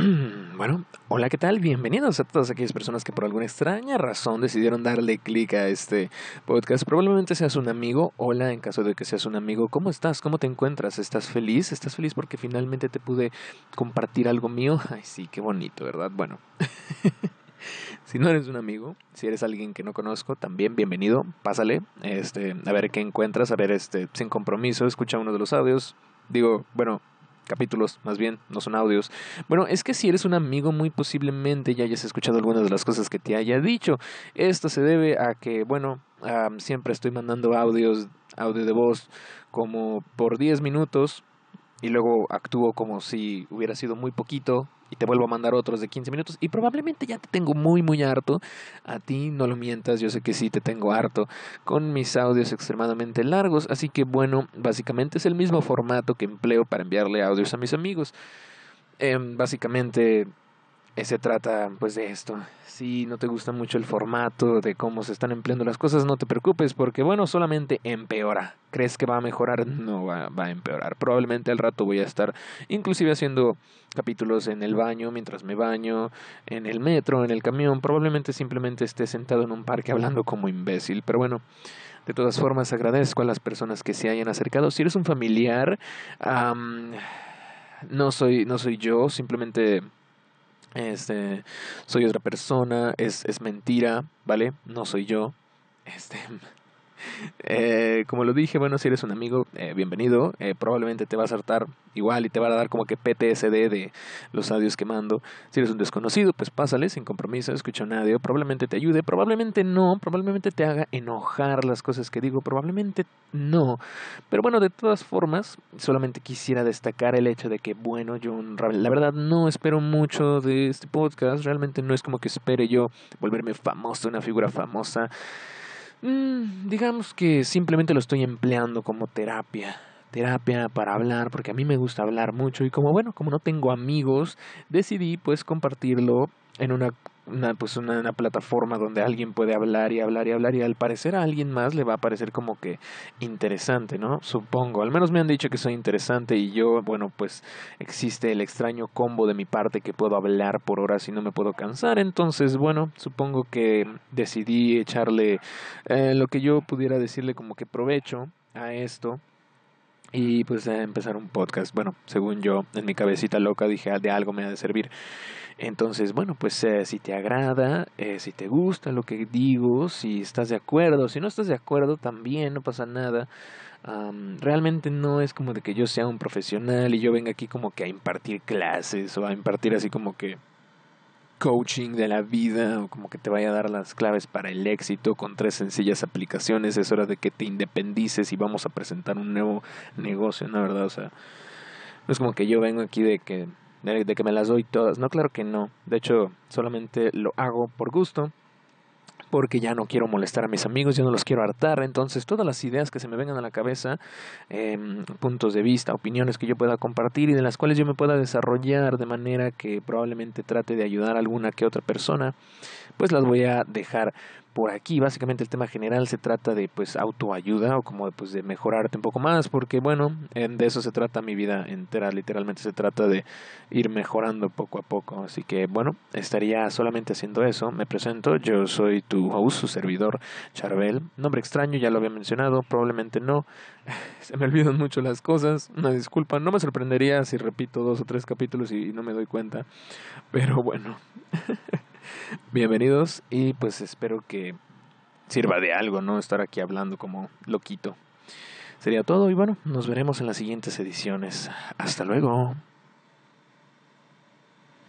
Bueno, hola, ¿qué tal? Bienvenidos a todas aquellas personas que por alguna extraña razón decidieron darle clic a este podcast. Probablemente seas un amigo. Hola, en caso de que seas un amigo, ¿cómo estás? ¿Cómo te encuentras? ¿Estás feliz? ¿Estás feliz porque finalmente te pude compartir algo mío? Ay, sí, qué bonito, ¿verdad? Bueno. si no eres un amigo, si eres alguien que no conozco, también bienvenido, pásale, este, a ver qué encuentras, a ver, este, sin compromiso, escucha uno de los audios. Digo, bueno, capítulos, más bien, no son audios. Bueno, es que si eres un amigo, muy posiblemente ya hayas escuchado algunas de las cosas que te haya dicho. Esto se debe a que, bueno, siempre estoy mandando audios, audio de voz, como por 10 minutos y luego actúo como si hubiera sido muy poquito y te vuelvo a mandar otros de 15 minutos y probablemente ya te tengo muy muy harto. A ti no lo mientas, yo sé que sí te tengo harto con mis audios extremadamente largos, así que bueno, básicamente es el mismo formato que empleo para enviarle audios a mis amigos. Em, básicamente se trata pues de esto. Si no te gusta mucho el formato de cómo se están empleando las cosas, no te preocupes porque bueno, solamente empeora. ¿Crees que va a mejorar? No va, va a empeorar. Probablemente al rato voy a estar inclusive haciendo capítulos en el baño, mientras me baño, en el metro, en el camión. Probablemente simplemente esté sentado en un parque hablando como imbécil. Pero bueno, de todas formas agradezco a las personas que se hayan acercado. Si eres un familiar, no soy, no soy yo, simplemente este, soy otra persona, es, es mentira, ¿vale? No soy yo. Este, eh, como lo dije, bueno, si eres un amigo, eh, bienvenido. Eh, probablemente te va a saltar igual y te va a dar como que PTSD de los audios que mando. Si eres un desconocido, pues pásale sin compromiso, escucha un audio. Probablemente te ayude, probablemente no, probablemente te haga enojar las cosas que digo, probablemente no. Pero bueno, de todas formas, solamente quisiera destacar el hecho de que, bueno, yo la verdad no espero mucho de este podcast. Realmente no es como que espere yo volverme famoso, una figura famosa. Mm, digamos que simplemente lo estoy empleando como terapia. Terapia para hablar, porque a mí me gusta hablar mucho y como bueno, como no tengo amigos, decidí pues compartirlo en una una, pues una, plataforma donde alguien puede hablar y hablar y hablar y al parecer a alguien más le va a parecer como que interesante, ¿no? Supongo, al menos me han dicho que soy interesante y yo, bueno, pues existe el extraño combo de mi parte que puedo hablar por horas y no me puedo cansar, entonces, bueno, supongo que decidí echarle eh, lo que yo pudiera decirle como que provecho a esto y pues a empezar un podcast. Bueno, según yo, en mi cabecita loca dije, ah, de algo me ha de servir. Entonces, bueno, pues eh, si te agrada, eh, si te gusta lo que digo, si estás de acuerdo, si no estás de acuerdo, también no pasa nada. realmente no es como de que yo sea un profesional y yo venga aquí como que a impartir clases o a impartir así como que coaching de la vida o como que te vaya a dar las claves para el éxito con tres sencillas aplicaciones. Es hora de que te independices y vamos a presentar un nuevo negocio, ¿no? ¿Verdad? O sea, no es como que yo vengo aquí de que de, que me las doy todas. No, claro que no. De hecho, solamente lo hago por gusto porque ya no quiero molestar a mis amigos, ya no los quiero hartar. Entonces, todas las ideas que se me vengan a la cabeza, em, puntos de vista, opiniones que yo pueda compartir y de las cuales yo me pueda desarrollar de manera que probablemente trate de ayudar a alguna que otra persona, pues las voy a dejar por aquí. Básicamente el tema general se trata de pues autoayuda o como pues de mejorarte un poco más porque bueno, de eso se trata mi vida entera, literalmente se trata de ir mejorando poco a poco. Así que bueno, estaría solamente haciendo eso. Me presento, yo soy tu host, su servidor Charbel. Nombre extraño, ya lo había mencionado, probablemente no. Se me olvidan mucho las cosas, una disculpa, no me sorprendería si repito dos o tres capítulos y no me doy cuenta. Pero bueno. Bienvenidos y pues espero que sirva de algo, ¿no? Estar aquí hablando como loquito. Sería todo y bueno, nos veremos en las siguientes ediciones. Hasta luego.